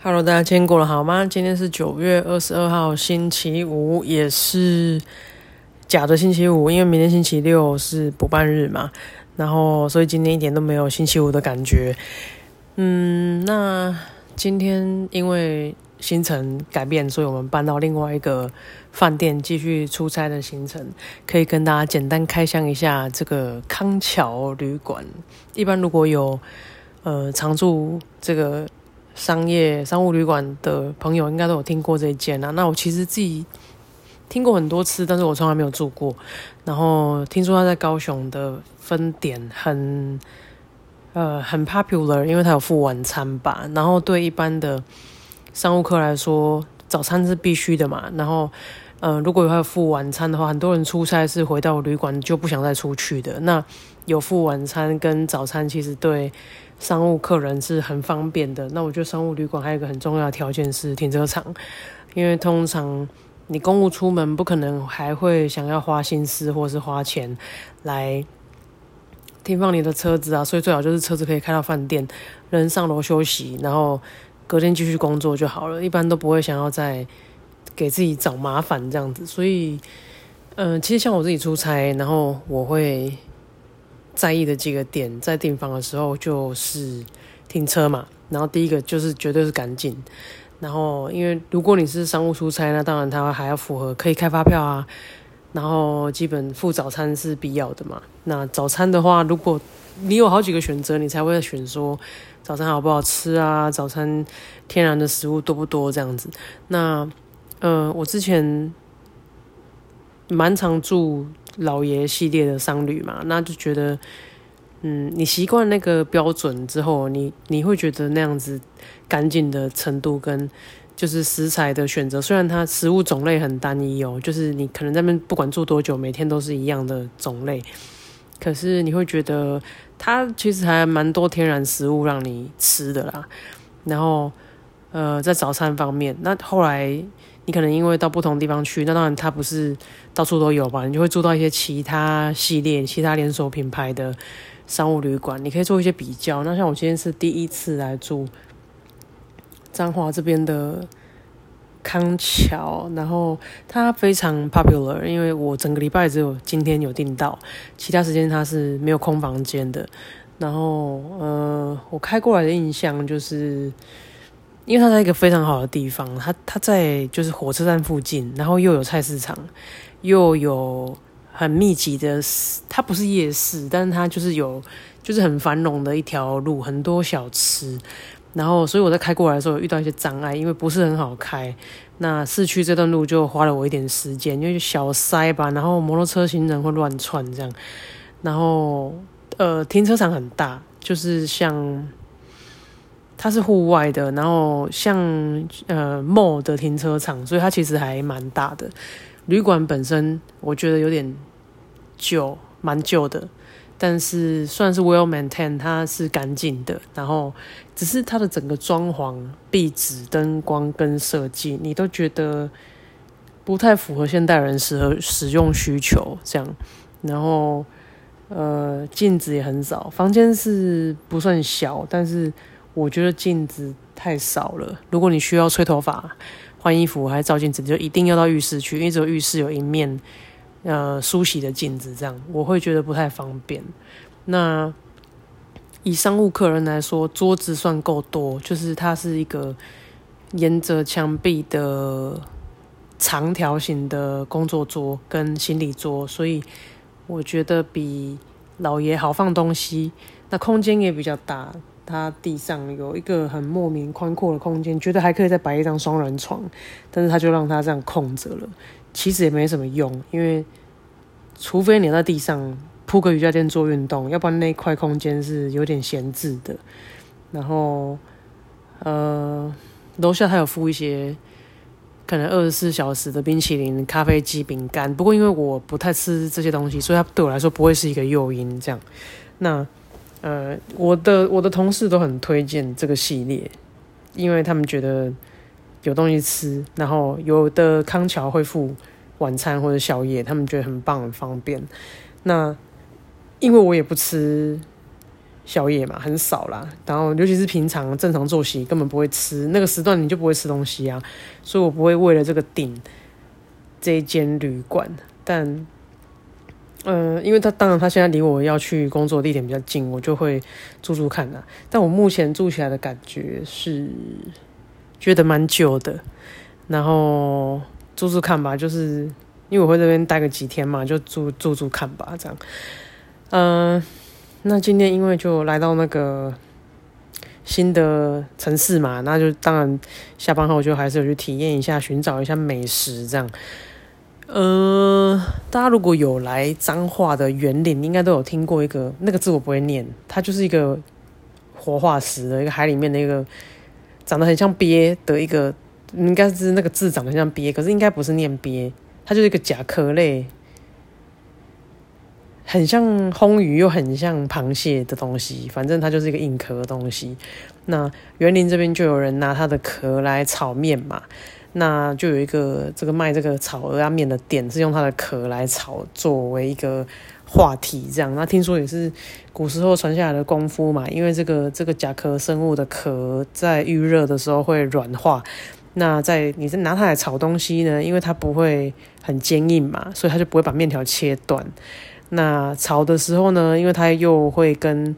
Hello，大家今天过得好吗？今天是九月二十二号，星期五，也是假的星期五，因为明天星期六是补办日嘛。然后，所以今天一点都没有星期五的感觉。嗯，那今天因为行程改变，所以我们搬到另外一个饭店继续出差的行程。可以跟大家简单开箱一下这个康桥旅馆。一般如果有呃常住这个。商业商务旅馆的朋友应该都有听过这一间啊。那我其实自己听过很多次，但是我从来没有住过。然后听说他在高雄的分点很呃很 popular，因为他有付晚餐吧。然后对一般的商务客来说，早餐是必须的嘛。然后呃如果有付晚餐的话，很多人出差是回到旅馆就不想再出去的。那有付晚餐跟早餐，其实对。商务客人是很方便的。那我觉得商务旅馆还有一个很重要的条件是停车场，因为通常你公务出门不可能还会想要花心思或是花钱来停放你的车子啊，所以最好就是车子可以开到饭店，人上楼休息，然后隔天继续工作就好了。一般都不会想要再给自己找麻烦这样子。所以，嗯，其实像我自己出差，然后我会。在意的几个点，在订房的时候就是停车嘛。然后第一个就是绝对是干净。然后因为如果你是商务出差，那当然它还要符合可以开发票啊。然后基本付早餐是必要的嘛。那早餐的话，如果你有好几个选择，你才会选说早餐好不好吃啊？早餐天然的食物多不多这样子？那呃，我之前蛮常住。老爷系列的商旅嘛，那就觉得，嗯，你习惯那个标准之后，你你会觉得那样子干净的程度跟就是食材的选择，虽然它食物种类很单一哦，就是你可能在那边不管住多久，每天都是一样的种类，可是你会觉得它其实还蛮多天然食物让你吃的啦。然后，呃，在早餐方面，那后来。你可能因为到不同地方去，那当然它不是到处都有吧？你就会住到一些其他系列、其他连锁品牌的商务旅馆，你可以做一些比较。那像我今天是第一次来住彰化这边的康桥，然后它非常 popular，因为我整个礼拜只有今天有订到，其他时间它是没有空房间的。然后，呃，我开过来的印象就是。因为它在一个非常好的地方，它它在就是火车站附近，然后又有菜市场，又有很密集的，它不是夜市，但是它就是有就是很繁荣的一条路，很多小吃，然后所以我在开过来的时候遇到一些障碍，因为不是很好开，那市区这段路就花了我一点时间，因为小塞吧，然后摩托车行人会乱窜这样，然后呃停车场很大，就是像。它是户外的，然后像呃 mall 的停车场，所以它其实还蛮大的。旅馆本身我觉得有点旧，蛮旧的，但是算是 well maintain，它是干净的。然后只是它的整个装潢、壁纸、灯光跟设计，你都觉得不太符合现代人适合使用需求这样。然后呃镜子也很少，房间是不算小，但是。我觉得镜子太少了。如果你需要吹头发、换衣服还是照镜子，就一定要到浴室去，因为只有浴室有一面呃梳洗的镜子，这样我会觉得不太方便。那以商务客人来说，桌子算够多，就是它是一个沿着墙壁的长条形的工作桌跟行李桌，所以我觉得比老爷好放东西。那空间也比较大。它地上有一个很莫名宽阔的空间，觉得还可以再摆一张双人床，但是他就让它这样空着了。其实也没什么用，因为除非你在地上铺个瑜伽垫做运动，要不然那块空间是有点闲置的。然后，呃，楼下他有附一些可能二十四小时的冰淇淋、咖啡机、饼干。不过因为我不太吃这些东西，所以它对我来说不会是一个诱因。这样，那。呃，我的我的同事都很推荐这个系列，因为他们觉得有东西吃，然后有的康桥会付晚餐或者宵夜，他们觉得很棒很方便。那因为我也不吃宵夜嘛，很少啦。然后尤其是平常正常作息根本不会吃，那个时段你就不会吃东西啊。所以我不会为了这个顶这一间旅馆。但，呃，因为他当然他现在离我要去工作地点比较近，我就会住住看的。但我目前住起来的感觉是觉得蛮久的。然后住住看吧，就是因为我会这边待个几天嘛，就住住住看吧，这样。嗯。那今天因为就来到那个新的城市嘛，那就当然下班后就还是有去体验一下，寻找一下美食这样。呃，大家如果有来彰化的园林，应该都有听过一个那个字我不会念，它就是一个活化石的一个海里面的一个长得很像鳖的一个，应该是那个字长得像鳖，可是应该不是念鳖，它就是一个甲壳类。很像红鱼，又很像螃蟹的东西，反正它就是一个硬壳的东西。那园林这边就有人拿它的壳来炒面嘛，那就有一个这个卖这个炒鹅鸭面的店是用它的壳来炒，作为一个话题这样。那听说也是古时候传下来的功夫嘛，因为这个这个甲壳生物的壳在预热的时候会软化，那在你在拿它来炒东西呢，因为它不会很坚硬嘛，所以它就不会把面条切断。那炒的时候呢，因为它又会跟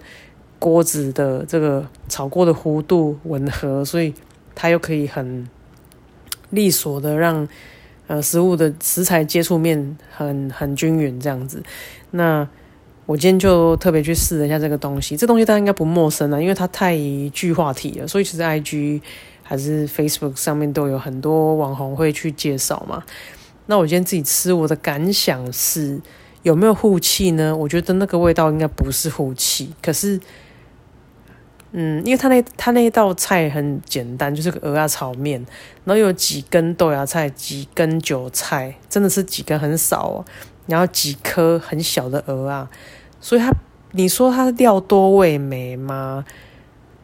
锅子的这个炒锅的弧度吻合，所以它又可以很利索的让呃食物的食材接触面很很均匀这样子。那我今天就特别去试了一下这个东西，这东西大家应该不陌生了，因为它太具话题了，所以其实 I G 还是 Facebook 上面都有很多网红会去介绍嘛。那我今天自己吃，我的感想是。有没有护气呢？我觉得那个味道应该不是护气，可是，嗯，因为他那他那一道菜很简单，就是鹅啊炒面，然后有几根豆芽菜，几根韭菜，真的是几根很少哦，然后几颗很小的鹅啊，所以他你说他料多味美吗？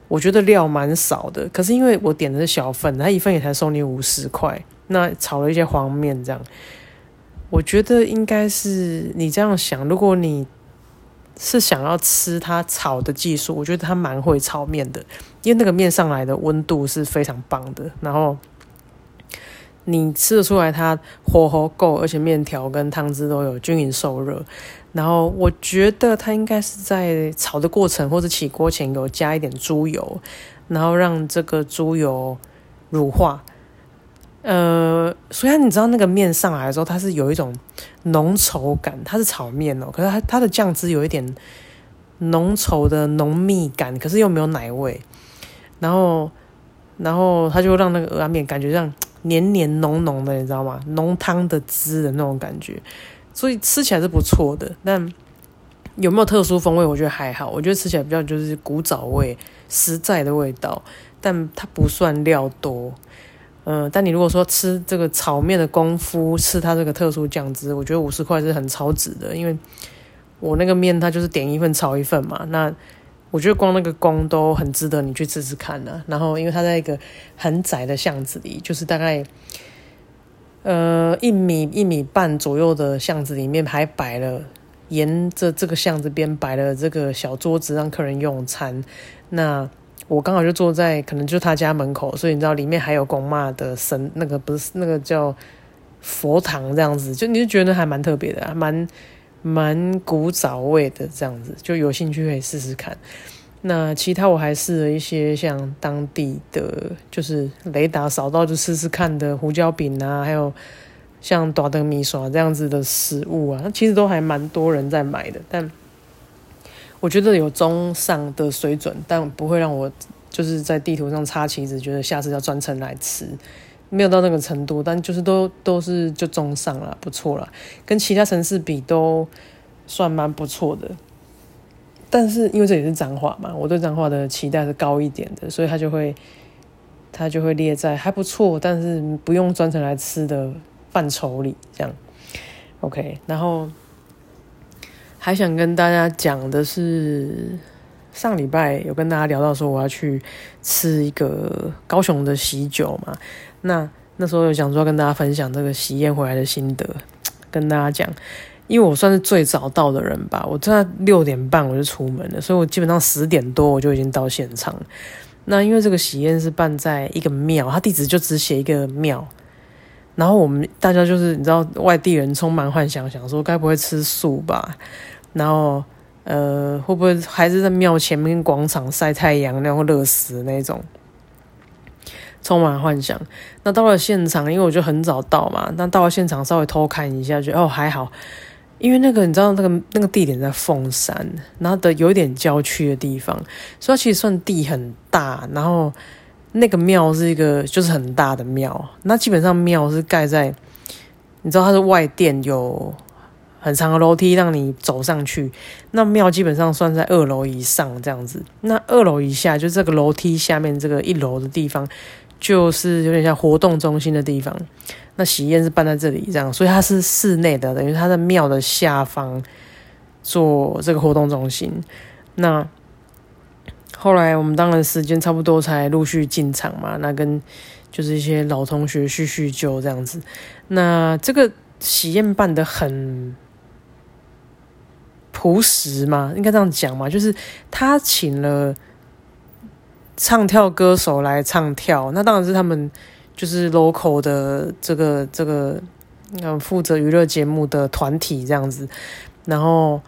我觉得料蛮少的，可是因为我点的是小份，他一份也才收你五十块，那炒了一些黄面这样。我觉得应该是你这样想，如果你是想要吃它炒的技术，我觉得它蛮会炒面的，因为那个面上来的温度是非常棒的，然后你吃得出来它火候够，而且面条跟汤汁都有均匀受热，然后我觉得它应该是在炒的过程或者起锅前有加一点猪油，然后让这个猪油乳化。呃，虽然你知道那个面上来的时候，它是有一种浓稠感，它是炒面哦，可是它它的酱汁有一点浓稠的浓密感，可是又没有奶味，然后然后它就让那个鹅面感觉像黏黏浓浓的，你知道吗？浓汤的汁的那种感觉，所以吃起来是不错的。但有没有特殊风味？我觉得还好，我觉得吃起来比较就是古早味、实在的味道，但它不算料多。嗯，但你如果说吃这个炒面的功夫，吃它这个特殊酱汁，我觉得五十块是很超值的，因为我那个面它就是点一份炒一份嘛，那我觉得光那个工都很值得你去吃吃看呢。然后因为它在一个很窄的巷子里，就是大概呃一米一米半左右的巷子里面，还摆了沿着这个巷子边摆了这个小桌子让客人用餐，那。我刚好就坐在可能就他家门口，所以你知道里面还有公妈的神，那个不是那个叫佛堂这样子，就你就觉得还蛮特别的，蛮蛮古早味的这样子，就有兴趣可以试试看。那其他我还试了一些像当地的，就是雷达扫到就试试看的胡椒饼啊，还有像大灯米刷这样子的食物啊，其实都还蛮多人在买的，但。我觉得有中上的水准，但不会让我就是在地图上插旗子，觉得下次要专程来吃，没有到那个程度，但就是都都是就中上了，不错了，跟其他城市比都算蛮不错的。但是因为这里是脏话嘛，我对脏话的期待是高一点的，所以他就会他就会列在还不错，但是不用专程来吃的范畴里，这样 OK，然后。还想跟大家讲的是，上礼拜有跟大家聊到说我要去吃一个高雄的喜酒嘛。那那时候有想说跟大家分享这个喜宴回来的心得，跟大家讲，因为我算是最早到的人吧，我在六点半我就出门了，所以我基本上十点多我就已经到现场。那因为这个喜宴是办在一个庙，它地址就只写一个庙。然后我们大家就是你知道，外地人充满幻想，想说该不会吃素吧？然后呃，会不会还是在庙前面广场晒太阳，然后热死那种？充满幻想。那到了现场，因为我就很早到嘛，那到了现场稍微偷看一下，觉得哦还好。因为那个你知道那个那个地点在凤山，然后的有一点郊区的地方，所以它其实算地很大。然后那个庙是一个就是很大的庙，那基本上庙是盖在，你知道它是外殿，有很长的楼梯让你走上去。那庙基本上算在二楼以上这样子，那二楼以下就这个楼梯下面这个一楼的地方，就是有点像活动中心的地方。那喜宴是办在这里，这样，所以它是室内的，等于它在庙的下方做这个活动中心。那后来我们当然时间差不多才陆续进场嘛，那跟就是一些老同学叙叙旧这样子。那这个喜宴办的很朴实嘛，应该这样讲嘛，就是他请了唱跳歌手来唱跳，那当然是他们。就是 local 的这个这个嗯负责娱乐节目的团体这样子，然后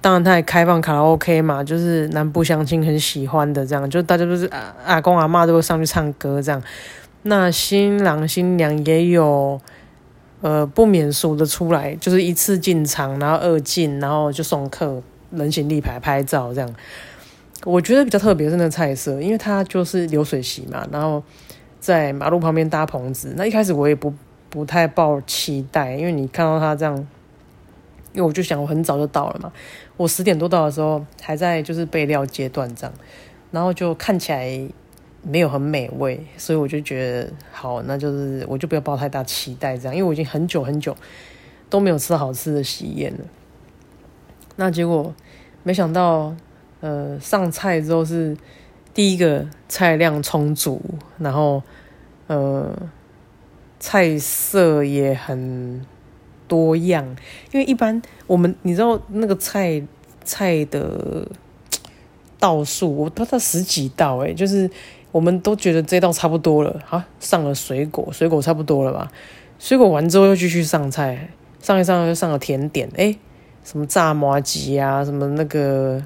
当然他也开放卡拉 OK 嘛，就是南部相亲很喜欢的这样，就大家都是阿阿公阿妈都会上去唱歌这样。那新郎新娘也有呃不免俗的出来，就是一次进场，然后二进，然后就送客人形立牌拍照这样。我觉得比较特别是那个菜色，因为它就是流水席嘛，然后。在马路旁边搭棚子，那一开始我也不不太抱期待，因为你看到它这样，因为我就想我很早就到了嘛，我十点多到的时候还在就是备料阶段这样，然后就看起来没有很美味，所以我就觉得好，那就是我就不要抱太大期待这样，因为我已经很久很久都没有吃好吃的喜宴了。那结果没想到，呃，上菜之后是。第一个菜量充足，然后呃菜色也很多样，因为一般我们你知道那个菜菜的道数，我不知道十几道诶，就是我们都觉得这道差不多了，好上了水果，水果差不多了吧？水果完之后又继续上菜，上一上又上了甜点，诶，什么炸麻吉啊，什么那个。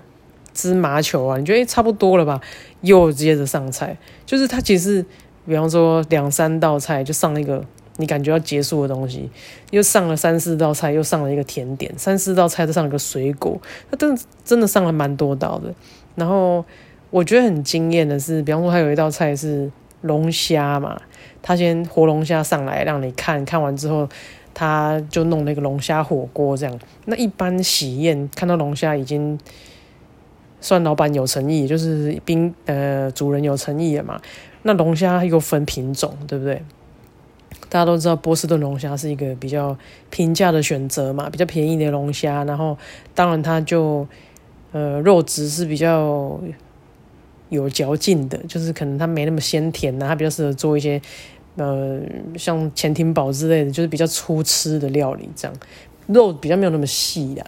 芝麻球啊，你觉得差不多了吧？又接着上菜，就是它其实，比方说两三道菜就上一个你感觉要结束的东西，又上了三四道菜，又上了一个甜点，三四道菜都上了个水果，它真的真的上了蛮多道的。然后我觉得很惊艳的是，比方说他有一道菜是龙虾嘛，他先活龙虾上来让你看看完之后，他就弄那个龙虾火锅这样。那一般喜宴看到龙虾已经。算老板有诚意，就是宾呃主人有诚意了嘛。那龙虾又分品种，对不对？大家都知道波士顿龙虾是一个比较平价的选择嘛，比较便宜的龙虾。然后当然它就呃肉质是比较有嚼劲的，就是可能它没那么鲜甜呐，它比较适合做一些呃像潜艇堡之类的，就是比较粗吃的料理这样，肉比较没有那么细的。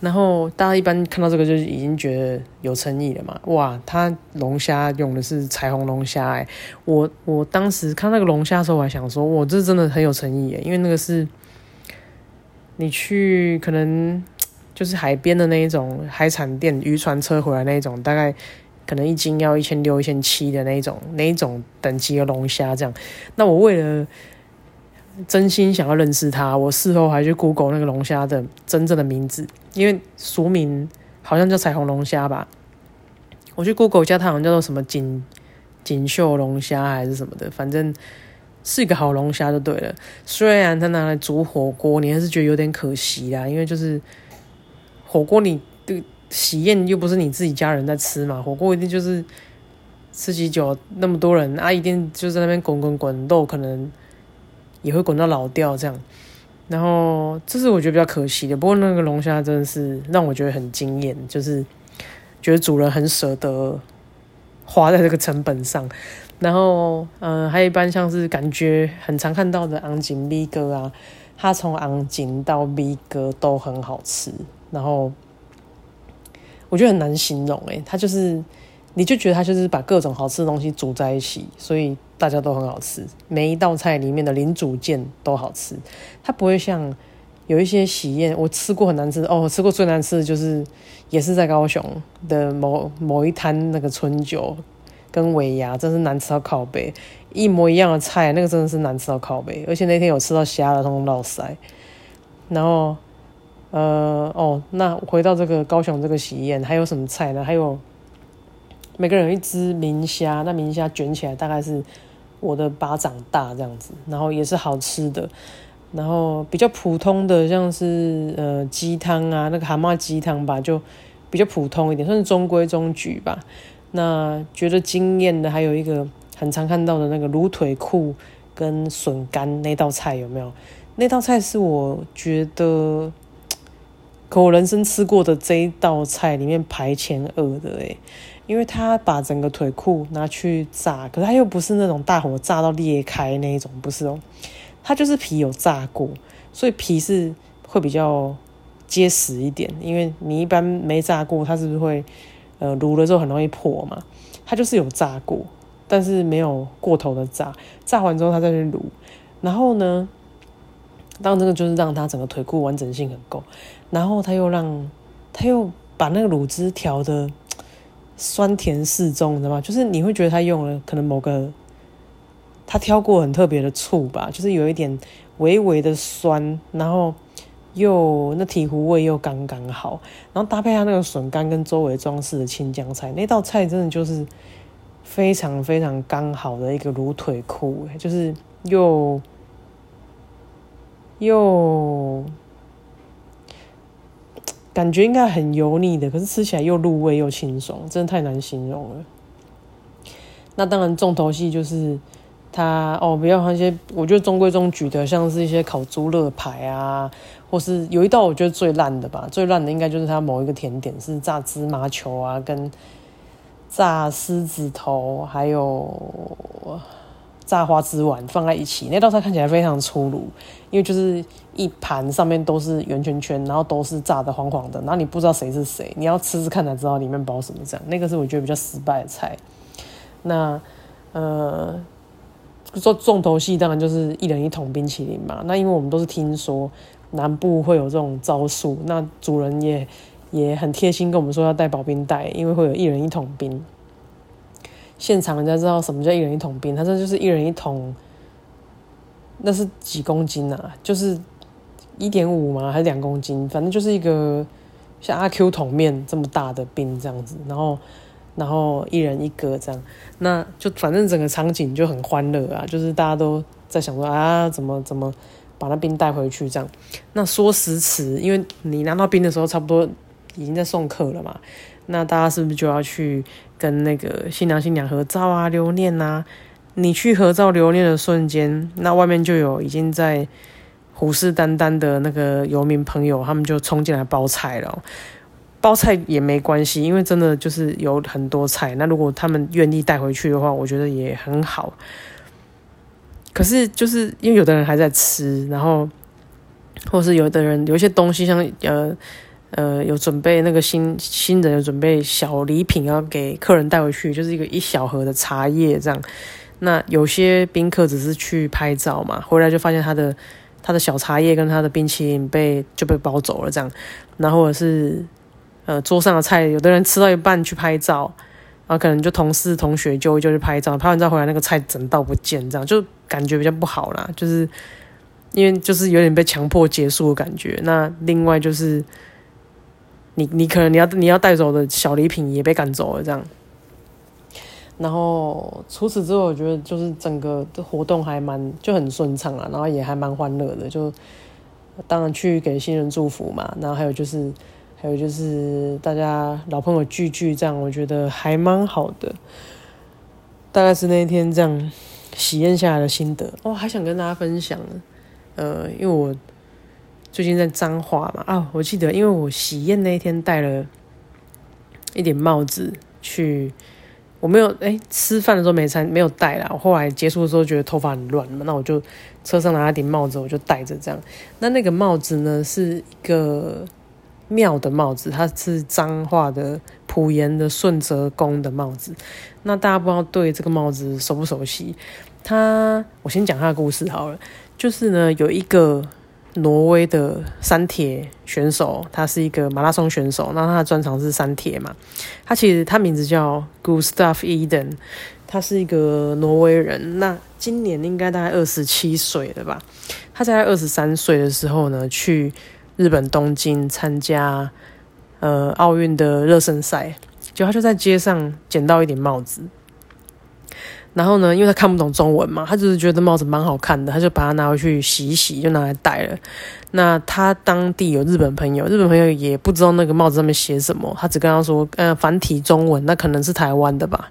然后大家一般看到这个就已经觉得有诚意了嘛？哇，它龙虾用的是彩虹龙虾哎！我我当时看那个龙虾的时候，我还想说，我这真的很有诚意哎，因为那个是你去可能就是海边的那一种海产店渔船车回来那一种，大概可能一斤要一千六、一千七的那种那一种等级的龙虾这样。那我为了真心想要认识他，我事后还去 Google 那个龙虾的真正的名字，因为俗名好像叫彩虹龙虾吧。我去 Google 一下，它好像叫做什么锦锦绣龙虾还是什么的，反正是一个好龙虾就对了。虽然它拿来煮火锅，你还是觉得有点可惜啦，因为就是火锅你喜宴又不是你自己家人在吃嘛，火锅一定就是吃喜酒那么多人啊，一定就在那边滚滚滚，肉可能。也会滚到老掉这样，然后这是我觉得比较可惜的。不过那个龙虾真的是让我觉得很惊艳，就是觉得主人很舍得花在这个成本上。然后，嗯，还有一般像是感觉很常看到的昂景 V 哥啊，它从昂金到 V 哥都很好吃，然后我觉得很难形容诶，它就是你就觉得它就是把各种好吃的东西煮在一起，所以大家都很好吃，每一道菜里面的零组件都好吃，它不会像有一些喜宴我吃过很难吃哦，我吃过最难吃的就是也是在高雄的某某一摊那个春酒。跟尾牙真是难吃到靠背，一模一样的菜，那个真的是难吃到靠背。而且那天有吃到虾的，通通落腮。然后，呃，哦，那回到这个高雄这个喜宴，还有什么菜呢？还有每个人一只明虾，那明虾卷起来大概是我的巴掌大这样子，然后也是好吃的。然后比较普通的像是呃鸡汤啊，那个蛤蟆鸡汤吧，就比较普通一点，算是中规中矩吧。那觉得惊艳的还有一个很常看到的那个卤腿裤跟笋干那道菜有没有？那道菜是我觉得，可我人生吃过的这一道菜里面排前二的诶，因为他把整个腿裤拿去炸，可是他又不是那种大火炸到裂开那一种，不是哦，他就是皮有炸过，所以皮是会比较结实一点，因为你一般没炸过，它是不是会？呃，卤了之后很容易破嘛，它就是有炸过，但是没有过头的炸，炸完之后它再去卤，然后呢，当然这个就是让它整个腿裤完整性很够，然后他又让他又把那个卤汁调的酸甜适中，你知道吗？就是你会觉得他用了可能某个他挑过很特别的醋吧，就是有一点微微的酸，然后。又那醍醐味又刚刚好，然后搭配下那个笋干跟周围装饰的青江菜，那道菜真的就是非常非常刚好的一个卤腿裤，就是又又感觉应该很油腻的，可是吃起来又入味又清爽，真的太难形容了。那当然重头戏就是。它哦，比较像一些我觉得中规中矩的，像是一些烤猪肋排啊，或是有一道我觉得最烂的吧，最烂的应该就是它某一个甜点是炸芝麻球啊，跟炸狮子头，还有炸花枝丸放在一起，那道菜看起来非常粗鲁，因为就是一盘上面都是圆圈圈，然后都是炸的黄黄的，然后你不知道谁是谁，你要吃吃看才知道里面包什么这样，那个是我觉得比较失败的菜。那呃。做重头戏当然就是一人一桶冰淇淋嘛。那因为我们都是听说南部会有这种招数，那主人也也很贴心跟我们说要带保冰袋，因为会有一人一桶冰。现场人家知道什么叫一人一桶冰，他这就是一人一桶，那是几公斤啊？就是一点五吗？还是两公斤？反正就是一个像阿 Q 桶面这么大的冰这样子，然后。然后一人一个这样，那就反正整个场景就很欢乐啊，就是大家都在想说啊，怎么怎么把那冰带回去这样。那说时迟，因为你拿到冰的时候，差不多已经在送客了嘛。那大家是不是就要去跟那个新娘新娘合照啊、留念啊？你去合照留念的瞬间，那外面就有已经在虎视眈眈的那个游民朋友，他们就冲进来包菜了。包菜也没关系，因为真的就是有很多菜。那如果他们愿意带回去的话，我觉得也很好。可是就是因为有的人还在吃，然后或是有的人有一些东西，像呃呃有准备那个新新人有准备小礼品要给客人带回去，就是一个一小盒的茶叶这样。那有些宾客只是去拍照嘛，回来就发现他的他的小茶叶跟他的冰淇淋被就被包走了这样，然后是。呃，桌上的菜，有的人吃到一半去拍照，然后可能就同事、同学就就去拍照，拍完照回来那个菜整道不见，这样就感觉比较不好啦。就是因为就是有点被强迫结束的感觉。那另外就是，你你可能你要你要带走的小礼品也被赶走了，这样。然后除此之外，我觉得就是整个的活动还蛮就很顺畅啊，然后也还蛮欢乐的。就当然去给新人祝福嘛，然后还有就是。还有就是大家老朋友聚聚，这样我觉得还蛮好的。大概是那一天这样喜宴下来的心得哦，还想跟大家分享。呃，因为我最近在彰化嘛，啊，我记得因为我喜宴那一天戴了一顶帽子去我没有哎，吃饭的时候没穿，没有戴啦。我后来结束的时候觉得头发很乱嘛，那我就车上拿了顶帽子，我就戴着这样。那那个帽子呢，是一个庙的帽子，它是彰化的普盐的顺泽宫的帽子。那大家不知道对这个帽子熟不熟悉？它，我先讲它的故事好了。就是呢，有一个。挪威的山铁选手，他是一个马拉松选手，那他的专长是山铁嘛。他其实他名字叫 Gustav Eden，他是一个挪威人。那今年应该大概二十七岁了吧？他在二十三岁的时候呢，去日本东京参加呃奥运的热身赛，就他就在街上捡到一顶帽子。然后呢，因为他看不懂中文嘛，他只是觉得帽子蛮好看的，他就把它拿回去洗一洗，就拿来戴了。那他当地有日本朋友，日本朋友也不知道那个帽子上面写什么，他只跟他说，呃，繁体中文，那可能是台湾的吧。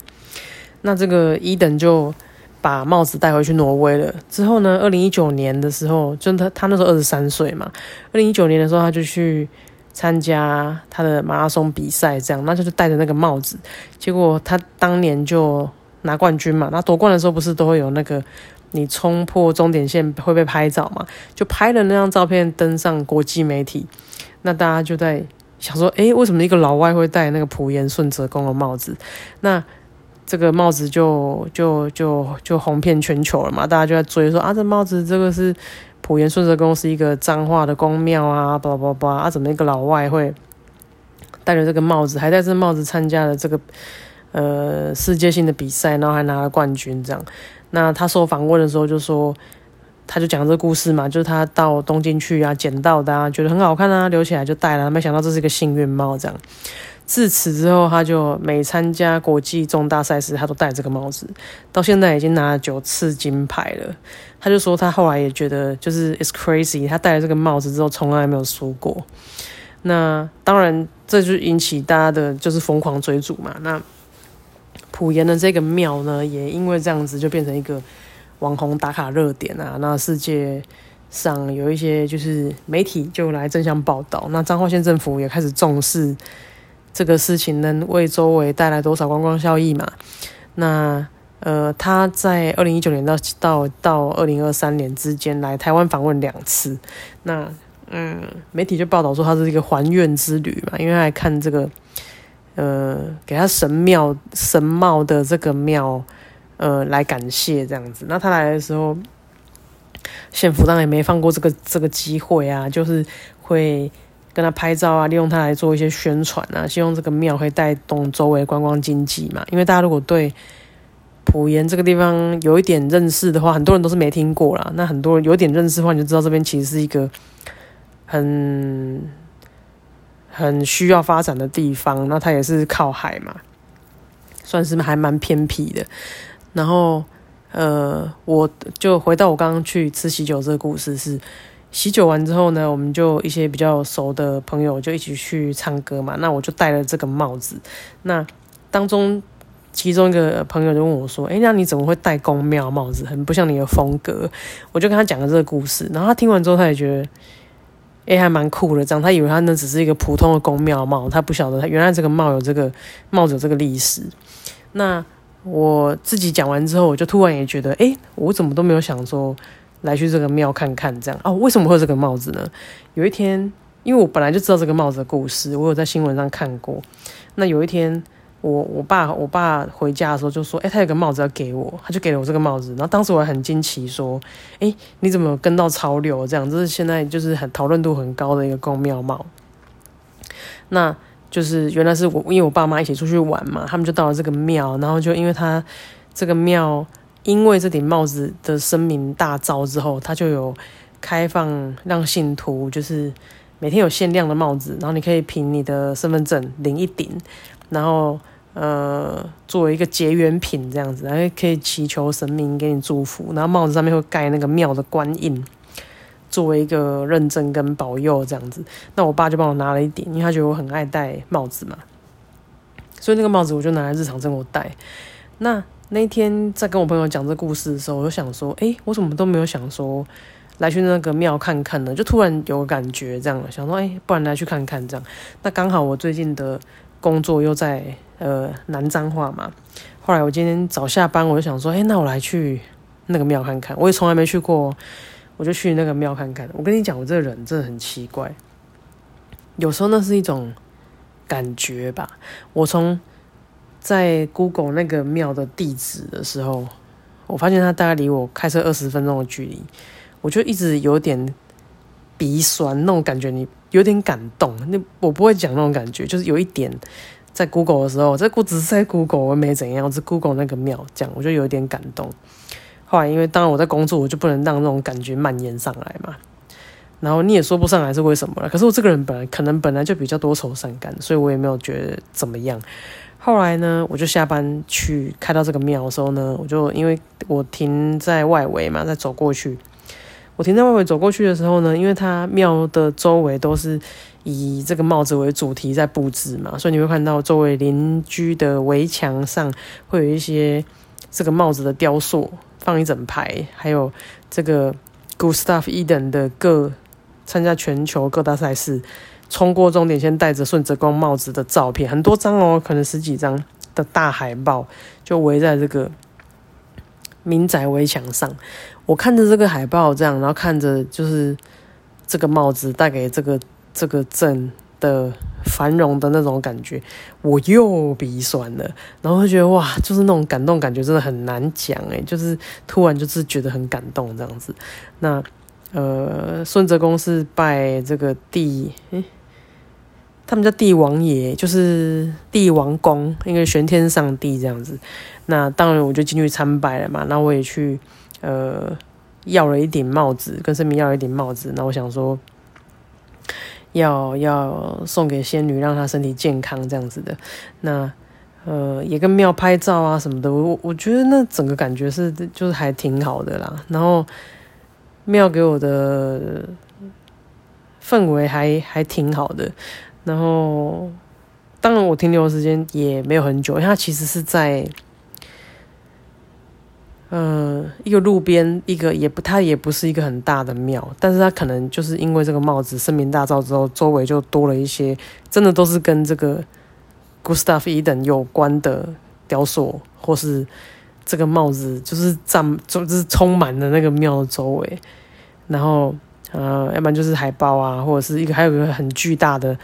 那这个伊登就把帽子带回去挪威了。之后呢，二零一九年的时候，就他他那时候二十三岁嘛，二零一九年的时候他就去参加他的马拉松比赛，这样，那就是戴着那个帽子，结果他当年就。拿冠军嘛，那夺冠的时候不是都会有那个你冲破终点线会被拍照嘛？就拍了那张照片登上国际媒体，那大家就在想说，诶，为什么一个老外会戴那个普盐顺泽宫的帽子？那这个帽子就就就就红遍全球了嘛？大家就在追说啊，这帽子这个是普盐顺泽宫是一个彰化的宫庙啊，叭叭叭啊，怎么一个老外会戴着这个帽子，还戴这帽子参加了这个？呃，世界性的比赛，然后还拿了冠军，这样。那他受访问的时候就说，他就讲这个故事嘛，就是他到东京去啊，捡到的啊，觉得很好看啊，留起来就戴了。没想到这是一个幸运帽，这样。自此之后，他就每参加国际重大赛事，他都戴这个帽子。到现在已经拿了九次金牌了。他就说，他后来也觉得就是 it's crazy，他戴了这个帽子之后，从来没有输过。那当然，这就引起大家的就是疯狂追逐嘛。那普盐的这个庙呢，也因为这样子就变成一个网红打卡热点啊。那世界上有一些就是媒体就来争相报道，那彰化县政府也开始重视这个事情能为周围带来多少观光效益嘛。那呃，他在二零一九年到到到二零二三年之间来台湾访问两次。那嗯，媒体就报道说他是一个还愿之旅嘛，因为来看这个。呃，给他神庙神帽的这个庙，呃，来感谢这样子。那他来的时候，县府当然也没放过这个这个机会啊，就是会跟他拍照啊，利用他来做一些宣传啊，希望这个庙可以带动周围观光经济嘛。因为大家如果对普盐这个地方有一点认识的话，很多人都是没听过啦。那很多人有点认识的话，你就知道这边其实是一个很。很需要发展的地方，那它也是靠海嘛，算是还蛮偏僻的。然后，呃，我就回到我刚刚去吃喜酒这个故事，是喜酒完之后呢，我们就一些比较熟的朋友就一起去唱歌嘛。那我就戴了这个帽子。那当中其中一个朋友就问我说：“哎，那你怎么会戴公庙帽子？很不像你的风格。”我就跟他讲了这个故事，然后他听完之后，他也觉得。哎，还蛮酷的，这样他以为他那只是一个普通的宫庙帽，他不晓得他原来这个帽有这个帽子有这个历史。那我自己讲完之后，我就突然也觉得，哎，我怎么都没有想说来去这个庙看看这样哦？为什么会有这个帽子呢？有一天，因为我本来就知道这个帽子的故事，我有在新闻上看过。那有一天。我我爸我爸回家的时候就说：“哎，他有个帽子要给我，他就给了我这个帽子。然后当时我还很惊奇，说：‘哎，你怎么跟到潮流？这样这是现在就是很讨论度很高的一个公庙帽。’那就是原来是我，因为我爸妈一起出去玩嘛，他们就到了这个庙，然后就因为他这个庙因为这顶帽子的声名大噪之后，他就有开放让信徒就是每天有限量的帽子，然后你可以凭你的身份证领一顶。”然后，呃，作为一个结缘品这样子，然后可以祈求神明给你祝福。然后帽子上面会盖那个庙的官印，作为一个认证跟保佑这样子。那我爸就帮我拿了一顶，因为他觉得我很爱戴帽子嘛，所以那个帽子我就拿来日常生活戴。那那一天在跟我朋友讲这故事的时候，我就想说，哎，我怎么都没有想说来去那个庙看看呢？就突然有感觉这样，想说，哎，不然来去看看这样。那刚好我最近的。工作又在呃南彰化嘛。后来我今天早下班，我就想说，哎，那我来去那个庙看看。我也从来没去过，我就去那个庙看看。我跟你讲，我这个人真的很奇怪，有时候那是一种感觉吧。我从在 Google 那个庙的地址的时候，我发现它大概离我开车二十分钟的距离，我就一直有点鼻酸那种感觉，你有点感动。那我不会讲那种感觉，就是有一点。在 Google 的时候，在 Google 只是在 Google，我没怎样，我是 Google 那个庙，这样我就有点感动。后来因为当然我在工作，我就不能让那种感觉蔓延上来嘛。然后你也说不上来是为什么了。可是我这个人本来可能本来就比较多愁善感，所以我也没有觉得怎么样。后来呢，我就下班去开到这个庙的时候呢，我就因为我停在外围嘛，再走过去。我停在外围走过去的时候呢，因为它庙的周围都是。以这个帽子为主题在布置嘛，所以你会看到周围邻居的围墙上会有一些这个帽子的雕塑，放一整排，还有这个 Gustav Eden 的各参加全球各大赛事冲过终点线戴着顺泽光帽子的照片，很多张哦，可能十几张的大海报就围在这个民宅围墙上。我看着这个海报这样，然后看着就是这个帽子带给这个。这个镇的繁荣的那种感觉，我又鼻酸了，然后就觉得哇，就是那种感动感觉真的很难讲诶，就是突然就是觉得很感动这样子。那呃，顺泽公是拜这个帝，他们叫帝王爷，就是帝王公，应该玄天上帝这样子。那当然我就进去参拜了嘛，那我也去呃要了一顶帽子，跟神明要了一顶帽子，那我想说。要要送给仙女，让她身体健康这样子的，那呃也跟庙拍照啊什么的，我我觉得那整个感觉是就是还挺好的啦。然后庙给我的氛围还还挺好的。然后当然我停留的时间也没有很久，因为它其实是在。嗯，一个路边，一个也不，它也不是一个很大的庙，但是它可能就是因为这个帽子声名大噪之后，周围就多了一些，真的都是跟这个 Gustav Eden 有关的雕塑，或是这个帽子就是占，就是充满了那个庙的周围，然后呃，要不然就是海报啊，或者是一个还有一个很巨大的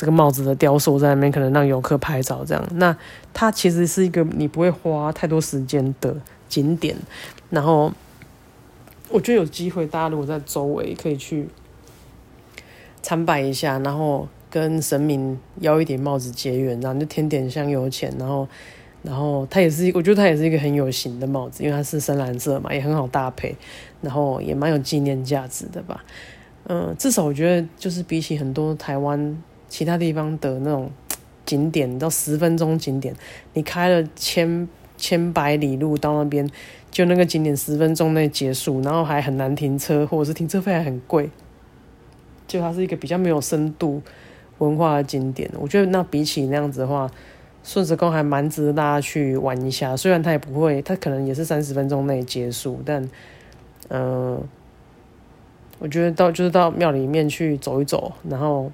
这个帽子的雕塑在那边，可能让游客拍照这样。那它其实是一个你不会花太多时间的。景点，然后我觉得有机会，大家如果在周围可以去参拜一下，然后跟神明要一顶帽子结缘，然后就添点香油钱，然后，然后它也是，我觉得它也是一个很有型的帽子，因为它是深蓝色嘛，也很好搭配，然后也蛮有纪念价值的吧。嗯，至少我觉得就是比起很多台湾其他地方的那种景点，到十分钟景点，你开了千。千百里路到那边，就那个景点十分钟内结束，然后还很难停车，或者是停车费还很贵。就它是一个比较没有深度文化的景点，我觉得那比起那样子的话，顺时宫还蛮值得大家去玩一下。虽然它也不会，它可能也是三十分钟内结束，但嗯，我觉得到就是到庙里面去走一走，然后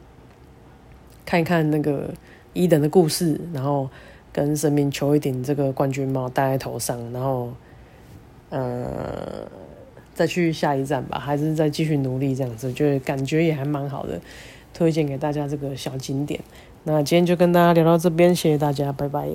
看一看那个伊等的故事，然后。跟神明求一顶这个冠军帽戴在头上，然后，呃，再去下一站吧，还是再继续努力这样子，就感觉也还蛮好的，推荐给大家这个小景点。那今天就跟大家聊到这边，谢谢大家，拜拜。